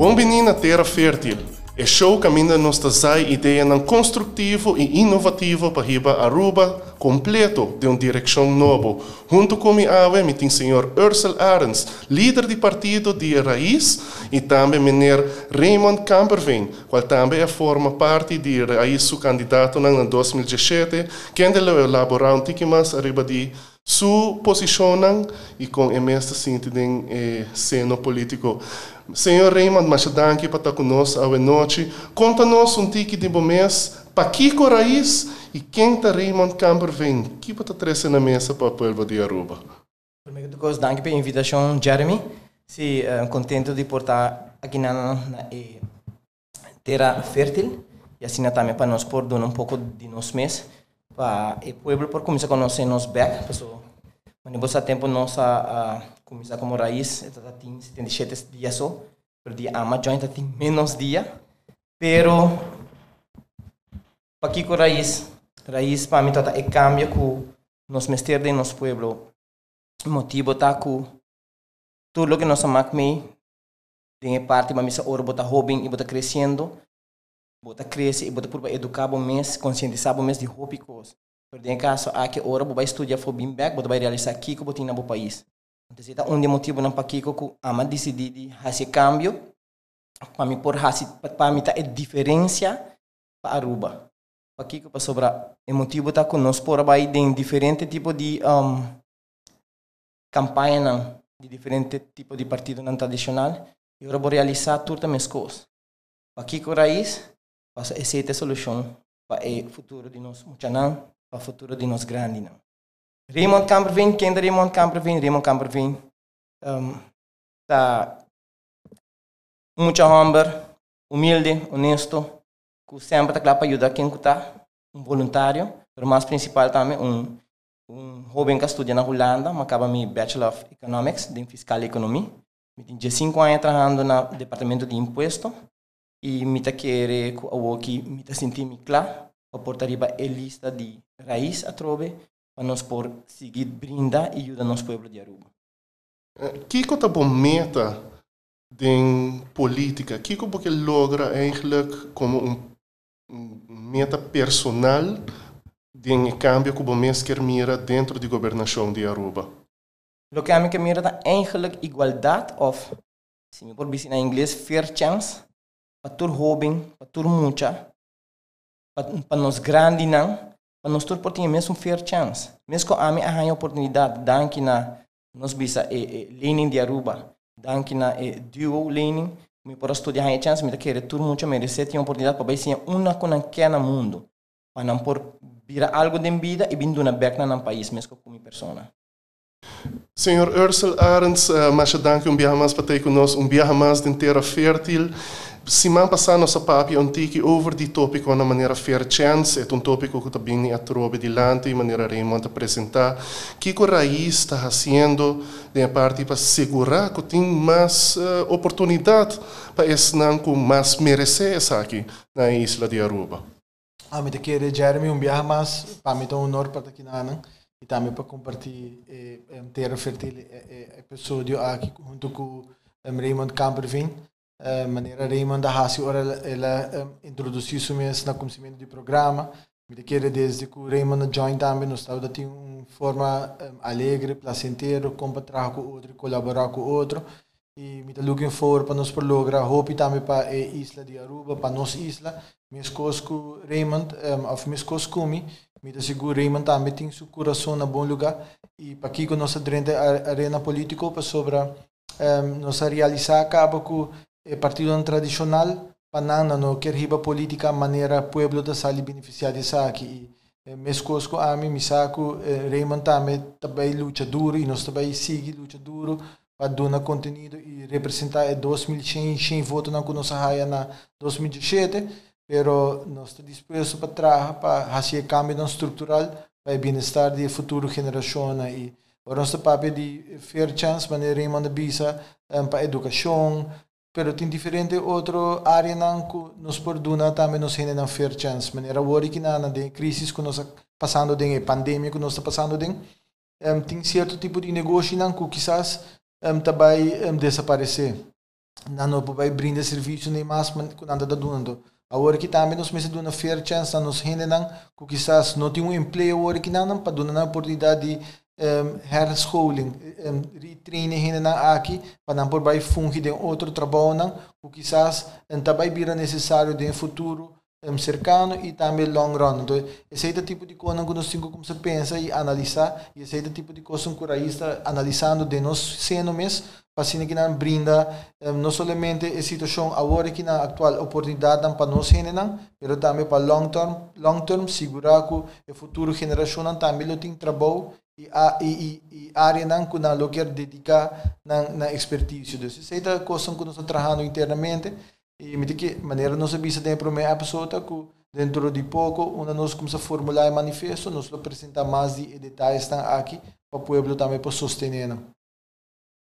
Um menino terra fértil. E show caminha nos trazai ideia não construtivo e inovativo para riba Aruba completo de uma direção nova. Junto com mi ave, mi tem senhor Ursel Arens, líder de partido de Raiz, e também menor Raymond Camperveen, qual também forma parte de Raiz, seu candidato em 2017, que ainda elaborar um tique mais arriba de su posicionam e com imensa síntese em eh, seno político. Senhor para estar conosco hoje noite. Conta-nos um tique de mês para Kiko Raiz e quem está Raymond Camper vem. Que para trazer na mesa para o povo de Aruba. Primeiro de tudo, danke pela invitação, Jeremy. Se uh, contento de portar aqui na, na eh, terra fértil e assim também para nós por dar um pouco de nos mês para o povo por começar a conhecer nos back, pessoal. Mas nesse tempo nós a começar como raiz, está tem 77 dias só, por dia ama joint tem menos dia, pero para que raiz, raiz para mim tá é cambia com nos mestre de nosso pueblo. Motivo tá com tudo que nós amamos me tem parte para mim se ora bota hobby e bota crescendo bota cresce e bota por educar o mês, conscientizar o mês de roupa coisas. Por em caso, aqui ora vai estudar for bem back, vai realizar aqui que botin no país. Então, se um de motivo não para que que ama decidir de fazer cambio, para mim por fazer para mim tá é diferença para Aruba. Para que que para sobrar, o motivo tá conosco por vai de diferente tipo de um, campanha de diferente tipo de partido não tradicional e agora vou realizar tudo as coisas. Para que que raiz Passa essa é a solução para o futuro de nós, Muchanan, para o futuro de nós grande. Não. Raymond Camperveen, quem é Raymond Camperveen? Raymond Camperveen um, está muito humble, humilde, honesto, que sempre está para ajudar quem está, um voluntário, mas principal também, um, um jovem que estuda na Holanda, mas acaba meu Bachelor of Economics, de Fiscal Economia. Eu tenho 5 anos trabalhando no Departamento de Imposto, e mita querer o que mita sentir me claro a portaria é lista de raiz a trove para nós por seguir brinda e ajudar nosso povo de Aruba. Que que tá bom meta de política? Que que porque logra eigenlijk como um, meta personal de cambio que você quer mira dentro da governação de Aruba? O que a mim mira é eigenlijk igualdade of, se me por dizer em inglês, fair chance patur hobing, patur mucha, para nós grande não, para nós tur portinha mesmo fair chance. Mesmo a mim a oportunidade, danke na nós bisa e, e learning de Aruba, danke na e duo learning, me por estudar a chance, me querer tur mucha merece ter oportunidade para ser uma com que no mundo, para não por vira algo de vida e vindo na back na país mesmo como persona. Senhor Ursel Arends, uh, mas danke um viaje mais para ter conosco, um viaje mais de terra fértil. Semana passada nossa papi antiki over di tópico na maneira fair chance, é um tópico que também a trobe dilante, maneira Raymond apresentar. Que o raiz está fazendo de parte para segurar que tem mais uh, oportunidade para esse não com mais merecer essa aqui na isla de Aruba. A mim te querer Jeremy um viaje mais, para mim é um honor para aqui na e também para compartilhar eh, eh, episódio aqui junto com um, Raymond Camperveen. Uh, maneira Raymond da Hassi, ora ela um, introduziu-se no conhecimento do programa. Me queira desde que o Raymond join também, nós estamos de uma forma um, alegre, placenteiro, compartilhar com outro, colaborar com outro. E me looking forward para nós por lograr hope também para a isla de Aruba, para nossa isla. Coisas com Raymond, um, minhas coisas com mim, me seguro Raymond também tem seu coração na bom lugar. E para aqui com nossa arena política, para sobre um, nossa realizar acaba com partido tradicional panana no quer riba política maneira pueblo da sali beneficiar de aqui e mescosco a mim me saco Raymond também também luta duro e nós também sigue luta duro para dar conteúdo e representar 2100 votos na nossa raia na 2017 pero nós estamos dispostos para trabalhar para fazer cambio estrutural para o bem-estar da futura geração e o nosso papel de fair chance maneira Raymond bisa para educação pero tem diferente outro área não que nos perduna também nos rende na fair chance maneira worry que na de crise que nós passando de pandemia que nós está passando de um, tem certo tipo de negócio não que quizás um, também um, desaparecer. Não vai brindar serviço nem mais quando anda dando. Agora que também nós mesmos uma fair chance nos render que quizás não tem um emprego agora que não para dar a oportunidade de um, herschooling, um, retraining aqui para por vai fungir de outro trabalho não, que quizás também vira necessário de um futuro um, cercano e também long run. Então, esse é o tipo de coisa que nós temos que pensar e analisar, e esse é o tipo de coisa que nós analisando de nós sendo mesmo para que não brinda um, não somente a situação agora que na atual oportunidade para nós não, mas também para long term, long term segurar que a futura geração também tem trabalho e área não que não quer dedicar na expertise. Então, essa é a coisa que nós trabalhando internamente e me que maneira nós avisa de primeira pessoa que dentro de pouco, uma nós começamos a formular o manifesto, nós apresentar mais de detalhes aqui para o povo também para sostener.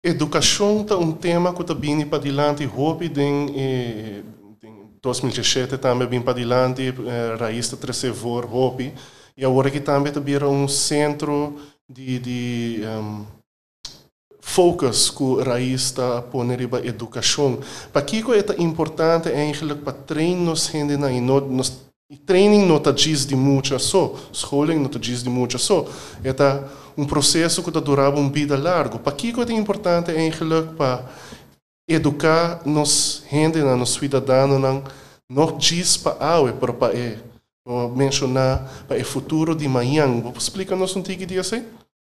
Educação é um tema que vindo para adiante, hope em, em 2017 também vem para adiante, eh, raiz da Tresevor, hope, e agora que também está vindo um centro de, de um, focus que raiz está pondo a educação. Para que é importante é para treinar nos gente na nos training não está diz de muito só, schooling não está diz de muito só. É um processo que durava uma vida larga. Para que é importante eigenlijk para educar nos gente, nos cidadãos, não diz para a para para é, mencionar para o futuro de amanhã. Vou explicar nos um tique dia assim?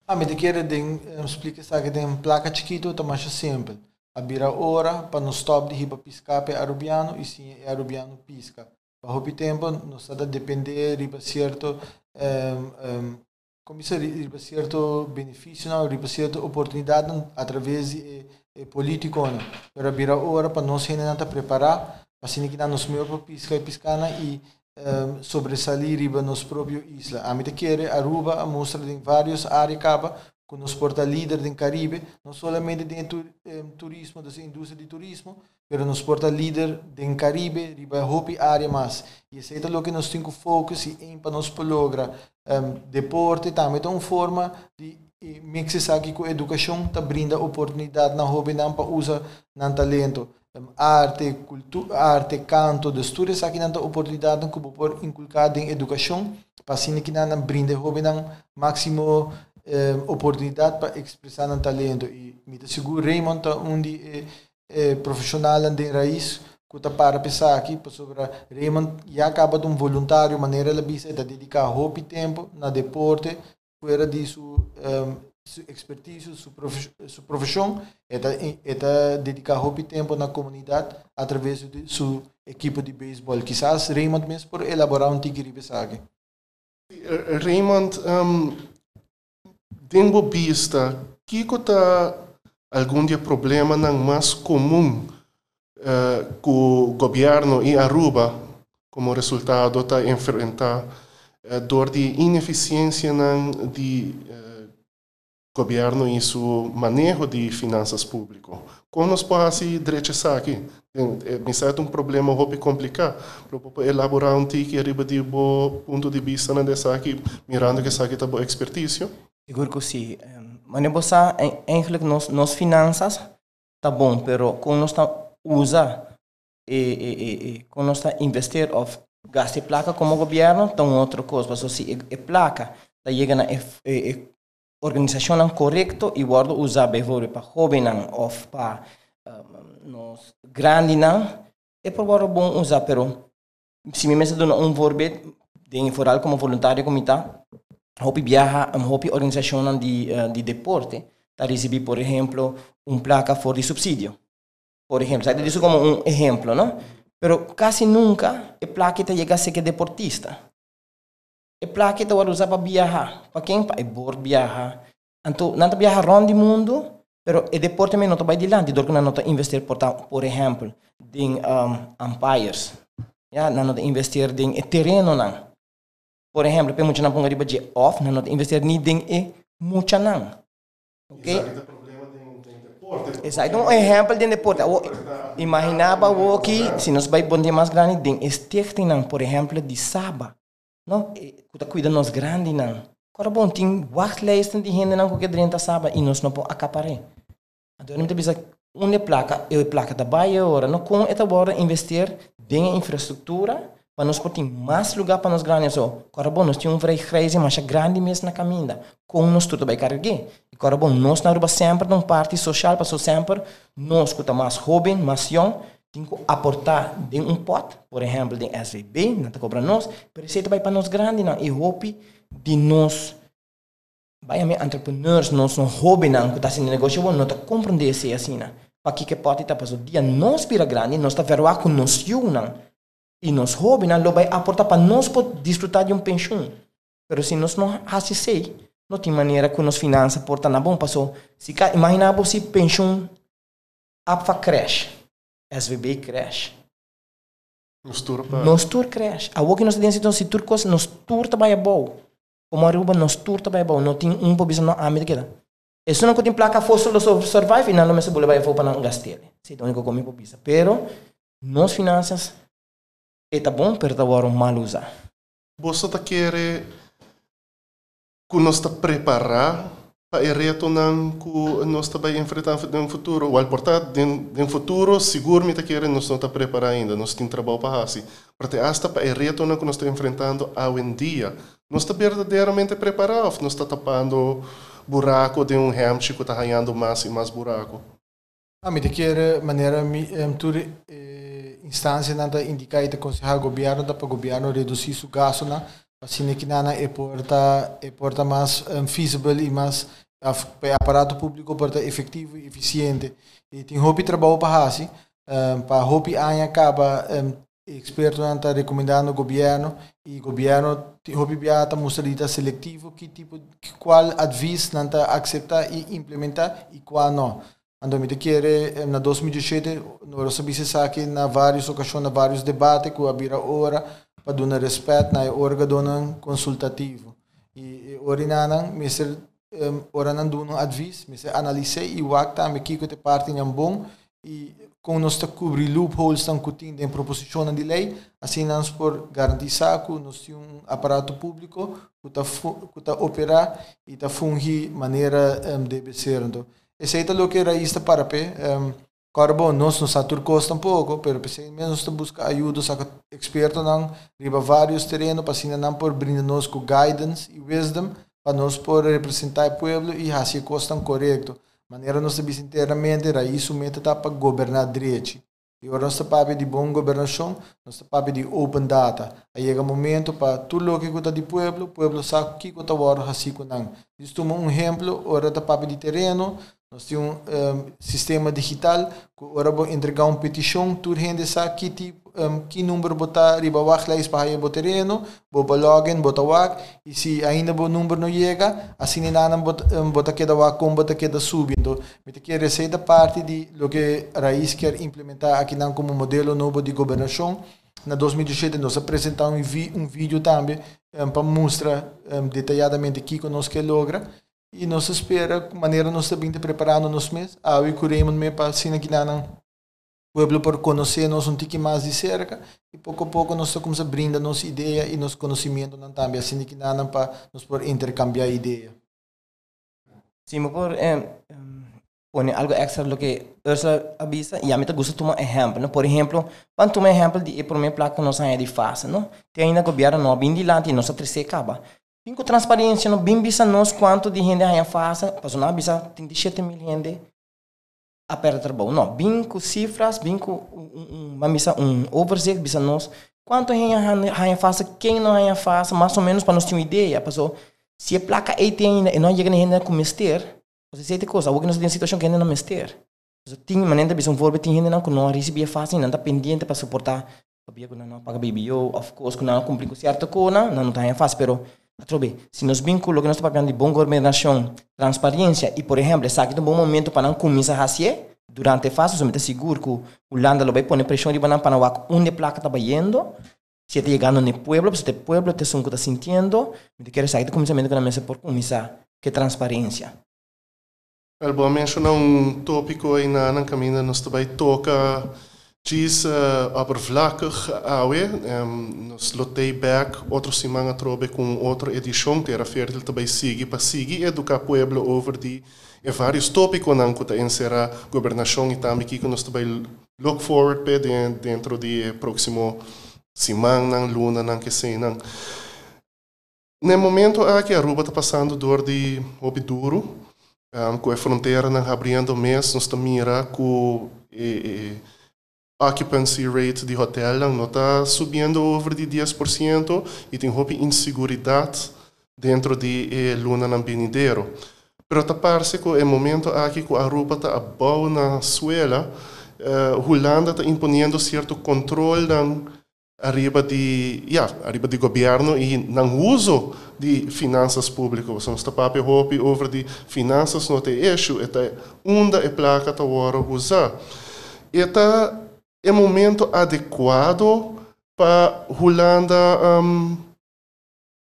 Ah, me quero den explica que tem placa chiquito, tá mais simples. A hora para não stop de riba piscar para arubiano e sim arubiano pisca. Para o tempo, nós está depender riba certo um, um, como isso riba certo benefício, não, riba certo oportunidade através de eh, político, não. Para hora para nós ainda preparar, para assim que nós melhor para piscar e piscar e um, sobressalir riba nos próprio isla. A medida que Aruba mostra em várias áreas acaba que nos porta líder do Caribe, não somente dentro do turismo, da indústria de turismo, mas nos porta líder do Caribe, riba hopi área mais. E isso é o que nós temos que focar em para nos lograr um, deporte, também uma forma de mixar aqui com a educação, tá brinda oportunidade na hobby não para usar não talento arte, cultura, arte, canto, de estudos aqui na oportunidade que por inculcar em educação para assim que não brinde jovem máximo eh, oportunidade para expressar o talento e me seguro Raymond tá um de eh, eh, profissional de raiz que para pensar aqui sobre Raymond já acaba de um voluntário maneira ela bisa de dedicar roupa e tempo na deporte fora disso um, su expertise, sua, profissão, é é dedicar muito tempo na comunidade através de sua equipe de beisebol. Quizás Raymond mesmo por elaborar um tigre pesage. Raymond, um, tenho vista que está algum dia problema não mais comum uh, que o governo em Aruba como resultado está enfrentar uh, dor de ineficiência de uh, governo em seu manejo de finanças públicas. Como nós podemos endereçar aqui? Me sai um problema muito complicado. Para elaborar um tique arriba de bom ponto de vista dessa aqui, mirando que essa aqui está boa expertise. Seguro que sim. Mas você, eigenlijk, nos, nos finanças, tá bom, pero quando nós está usa e, e, e, quando nós está investir of gaste placa como governo, então outra coisa, mas se é placa, está chegando a organização correto e guardo usar bevoure para jovem ou para um, nos grande não é por agora bom usar pero se me mesa dona um vorbet de foral como voluntário como está hopi viaja um hopi organização de uh, de deporte tá receber por exemplo um placa for de subsídio por exemplo sai isso como um exemplo não pero quase nunca a placa chega a ser que deportista e placa itu harus apa biaha. Paquem pa e bor biaha. Anto nanta biaha ron di mundo, pero e deporte me nota vai di lanti, dor na nota investir por por exemplo, ding um, umpires. Na nota investir ding e terreno nan. Por exemplo, mucha na ponga riba de off, nota investir ni ding e mucha nan. Okay? Exato, um exemplo de deporte. Imaginava o que, se nós vai bom dia mais grande, stichting nan, por exemplo, de Saba. No, kuta cuida nos grande não. Agora bom, tem wachtlijsten die hinden não qualquer drenta saba e nós não pode acapare. Então não precisa uma placa, e placa da Bahia agora, não com esta agora investir em infraestrutura para nós ter mais lugar para nós ganhar. So, agora bom, nós temos um vrij crazy, mas é grande mesmo na caminha. Com nós tudo vai carregar. Agora bom, nós na Aruba sempre uma parte social, para sempre nós que mais jovem, mais young, tem que aportar de um pot, por exemplo, de SVB, não está cobrando nós, mas isso vai para nós grande, não. E hope de nós vai a entrepreneurs, nós não hobby não, que está sendo negócio bom, não está compreendendo isso assim, não. Para que que pode estar passando dia nós pira grande, nós está vendo com nós não. E nós hobby não, vai aportar para nós poder desfrutar de um pensão. Mas se nós não sei, não tem maneira que nós finanças porta na bom, passou. Se imagina você pensão apa crash, SVB crash. Nos tour para... Nos tour crash. A que nós temos então se tour coisa, nos tour também é bom. Como Aruba, nos tour também é bom. Não tem um pobisa não ame daquela. Isso não tem placa fóssil do survive, não me se bole vai for para não gastar. Se é único como pobisa. Pero, nos finanças, é tá bom, pero tá agora mal usar. Você tá querer que nós está preparar o reto não que nós vai enfrentar no futuro. O portanto, no futuro, seguro me tá querendo nós não está preparar ainda, nós temos trabalho para assim. Porque para o reto não que nós está enfrentando hoje em dia, nós está verdadeiramente preparado, nós está tapando buraco de um hamchi que está ganhando mais e mais buraco. Ah, me quer maneira me um, eh, instância nada indicar e aconselhar o governo para o governo reduzir o gasto na assim que é porta é porta mais um, feasible e mais aparato público porta efetivo e eficiente. E tem hobby trabalho para assim um, para hobby aí acaba um, experto está recomendando ao governo e o governo hobby biata mostrarita seletivo que tipo qual advice não aceitar e implementar e qual não Ando mi quer na 2017 nós sabemos que na várias ocasiões, na vários debates que abira ora para dar respeito na órgão consultativo. E ora não, me ser ora não dando advice, me ser analisei e o acta me que te parte em bom e com nós está cobrir loopholes tão cutin em proposição de lei, assim nós por garantir que nós temos um aparato público que está que está operar e está fungir maneira um, deve ser. Então, esse é o que era isto para pé. Um, bom, nós nos aturcos um pouco, pero pensei mesmo está busca ajuda, saca experto não, riba vários terrenos, para assim não por brindar nos com guidance e wisdom, para nós por representar o povo e fazer coisas correto. Maneira nós sabemos inteiramente, era isso mesmo para governar direito. E agora nós estamos de boa governação, nós estamos de open data. Aí chega o momento para tudo o que está povo, o povo sabe o que está agora assim com não. Isto é um exemplo, agora está de terreno, nós temos um, um, sistema digital que agora vou entregar uma petição, gente sabe que tipo, um, que número botar riba wak lá para ir terreno, vou login, botar wak, e se ainda o número não chega, assim não bota um, bota que da wak como bota que da subindo. Me te quer receita parte de lo que a raiz quer implementar aqui não como modelo novo de governação. Na 2017 nós apresentamos um, um vídeo também um, para mostrar um, detalhadamente o que nós quer logra e nós espera maneira nós também preparando nos mês ah e curemos me para assim que não pueblo por conhecer nós um tique mais de cerca e pouco a pouco nós estamos a brindar nossa ideia e nosso conhecimento não também assim que não para nós por intercambiar ideia sim por eh, pone algo extra lo que Ursula avisa e a mim gusta tomar exemplo, por exemplo, quando tomar exemplo de por minha placa nós é de fácil, não? Tem ainda governo não bem de lá e nós trece acaba. Pinko transparência no bem bisa nós quanto de gente a faça, mas não bisa tem 17 mil gente a perda trabalho. Não, bem com cifras, bem com um, um, bisa um overseas bisa nós quanto a faça, quem não a faça, mais ou menos para nós ter uma ideia, passou se a placa aí tem e não chega nem com mister, você sei de coisa, alguém nós tem situação que ainda não mister. Tem maneira de um vorbe tem gente não que não recebia fácil, não está pendente para suportar, sabia que não paga BBO, of course, que não cumpre com certa coisa, não não está fácil, pero Trobe, se nos vinculamos que nós estamos de boa governação, transparência e, por exemplo, aqui é um bom momento para não começar a fazer, durante a fase, somente seguro que o Landa vai pôr pressão de banana para onde a placa está indo, se está chegando no pueblo, se o pueblo está está sentindo, me quer sair do começamento na mesa por começar, que é transparência. El bom mencionar um tópico aí na na caminho nós também toca Diz uh, oppervlakkig awe, um, nos lotei back outro semana trobe com outra edição, terá fértil também sigue para seguir educar pueblo over de e vários tópicos não que encerrar governação e também que nós também look forward pe dentro de próximo semana, luna, não que sei, não. No momento a Aruba está passando dor de obduro, um, com a fronteira não abrindo mês, nós estamos mira com e, e, occupancy rate de hotel não está subindo over de 10% e tem roupa inseguridade dentro de eh, luna na benideiro. Pero tá parece que é momento aqui que a Aruba está boa na suela, uh, Holanda está imponendo certo controle na arriba de, ja, arriba de governo e no uso de finanças públicas. Você está papo roupa over de finanças não tem eixo, é onda é placa tá hora usar. E tá é momento adequado para Holanda um,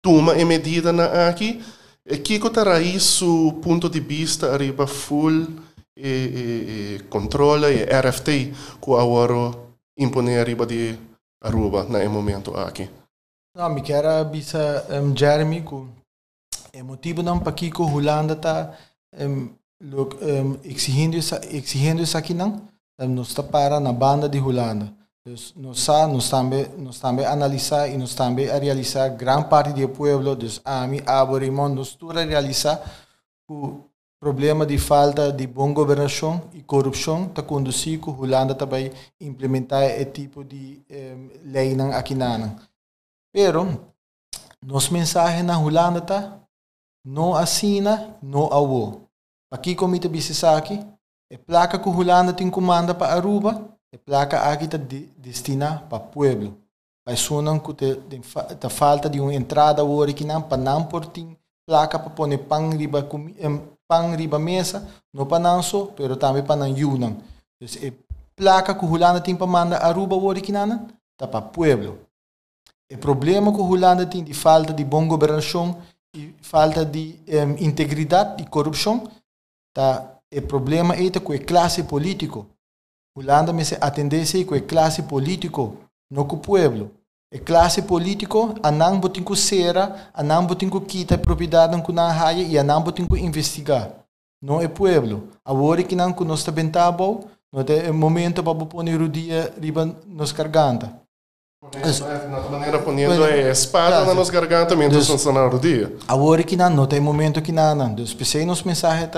tomar a medida na aqui. E que terá isso ponto de vista arriba full e, e, e controla e RFT que agora impõe arriba de Aruba na momento aqui. Não, me quero bisa um, Jeremy que é motivo não para que Holanda está um, um, exigindo exigindo isso aqui não nos está para na banda de Holanda. Nós nós também nós também analisar e nós também a realizar grande parte do povo, dus a mim aborimon nós tudo a realizar o problema de falta de boa governação e corrupção está conduzir que Holanda também implementar esse tipo de eh, lei aqui na Pero nosso mensagem na Holanda tá não assina, não avô. Aqui como te aqui E placa que Holanda tem comanda para Aruba, e placa aqui está de, destina para pueblo. Vai sonar que te, te, te falta de uma entrada hoje que não para não por tem placa para pôr pão riba pão riba mesa, não para não só, pero também para não yunan. Então, placa que Holanda tem para mandar Aruba hoje que não, está para pueblo. O problema que Holanda tem de falta de boa governação e falta de um, integridade e corrupção, está o problema é com a classe político. Holanda me se atendesse com a classe político, não com o povo. A classe político, a não botin com cera, a não botin com quita propriedade com na raia e a não botin com investigar. Não é povo. Agora que não que nós bem tábua, não é momento para pôr o dia riba nos garganta. Na maneira ponendo a espada na nos garganta, menos no cenário do dia. Agora que não, não tem momento que não, não. Então, pensei nos mensagens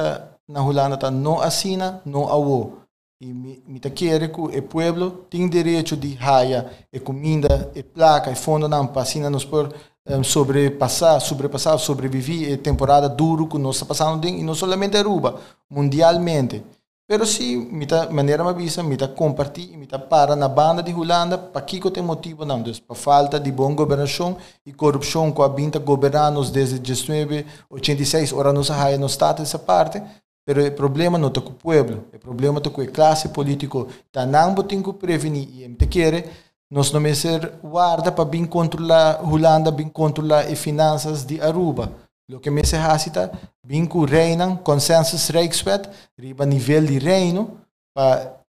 na Holanda tá não assina, não awo. E me, me que o povo tem direito de raia, e comida, e placa, e fundo não, assim nos por um, sobrepassar, sobrepassar, sobreviver temporada duro que nós passando e não somente Aruba, mundialmente. Pero se me tá maneira me avisa, compartilhar, me tá para na banda de Holanda, para que tem motivo não, dus para falta de boa governação e corrupção com a binta governanos desde 1986, ora nos raia no estado essa parte, Pero o problema não está com o povo, o problema está com a classe política. Tá não tem que prevenir e te quer nós não ser guarda para bem controlar Holanda, bem controlar as finanças de Aruba. O que me se hasita, bem que reina consensus Rijkswet, riba nível de reino, para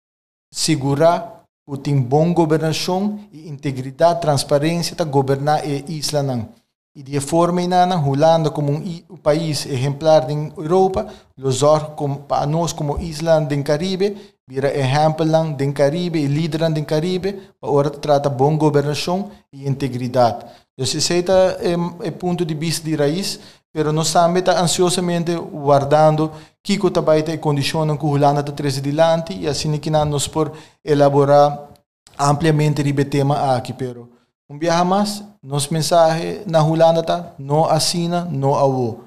segurar que tem boa governação e integridade, transparência para governar a isla não. E de forma inana, Holanda como um país exemplar da Europa, Luzor como, para nós como isla do Caribe, vira exemplo do Caribe e líder do Caribe, para ora trata boa governação e integridade. Então, esse é o ponto de vista de raiz, pero nós também está ansiosamente guardando que o trabalho tem condições que Holanda está trazendo adiante e assim que nós por elaborar ampliamente o tema aqui, pero um dia mais, nosso mensagem na Holanda está, não assina, não avô.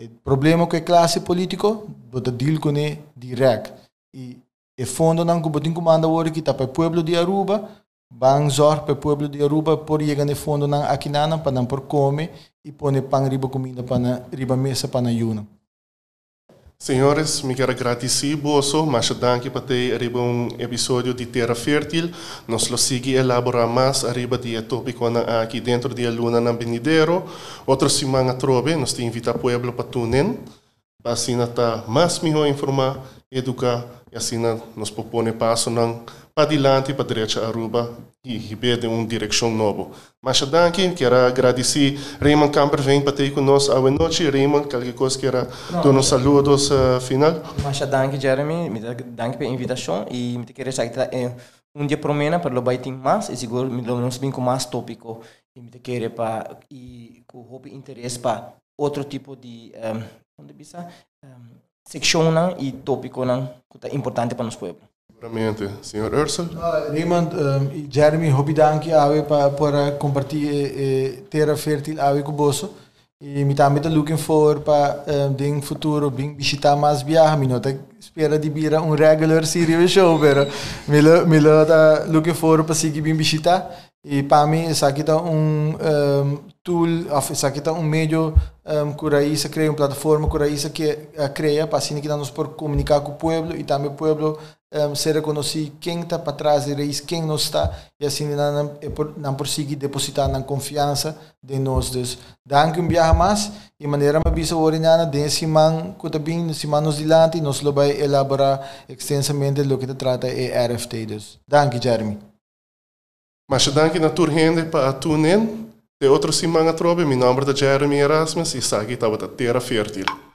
O problema com a classe política, bota deal com ele direto. E o fundo não que botin comanda hoje que está para o povo de Aruba, bang zor para o de Aruba por chegar no fundo não aqui não para não por comer e pôr pão riba comida para riba mesa para na yuna. Senhores, me quero agradecer boso, mas danke para ter arriba um episódio de Terra Fértil. Nós lo sigue elaborar mais arriba de tópico aqui dentro de Luna na Benidero. Outra semana trobe, nós te invita pueblo para tunen. Assim tá mais melhor informar, educar e assim nós propõe passo não para dilante, para direita Aruba e receber uma direção nova. Mas danke, quero agradecer Raymond Camper vem para ter conosco a noite. Raymond, qualquer coisa quero dar uns saludos uh, final. Mas danke, Jeremy, me danke pela invitação e me quero sair é um dia promena para lo tem mais e seguro me lo bem com mais tópico e me quero para e com hobby interesse para outro tipo de um, onde bisa um, section e tópico não que é importante para nosso povo. Seguramente. Senhor Ursel? Uh, Raymond um, Jeremy, hobby danke ave para para compartilhar eh, terra fértil ave com você. E me também tá looking for para um, ding futuro bem visitar mais viagens. Me não tá espera de vir um regular series show, pero me lo me lo tá looking for para seguir bem visitar. E para mim, isso aqui tá um, um tool, isso aqui tá um meio um, se cria uma plataforma se que uh, cria para assim que nós por comunicar com o povo e também o povo um, se reconhecer quem está para trás e reis quem não está e assim não não conseguir depositar na confiança de nós dus danke um viaje mais e maneira me bisa orignana de simão que também simão dilante nós vai elaborar extensamente o que te trata é RFT dus danke Jeremy Mas danke na gente para tunen. De outra semana trobe, meu nome é Jeremy Erasmus e aqui estava a Terra Fértil.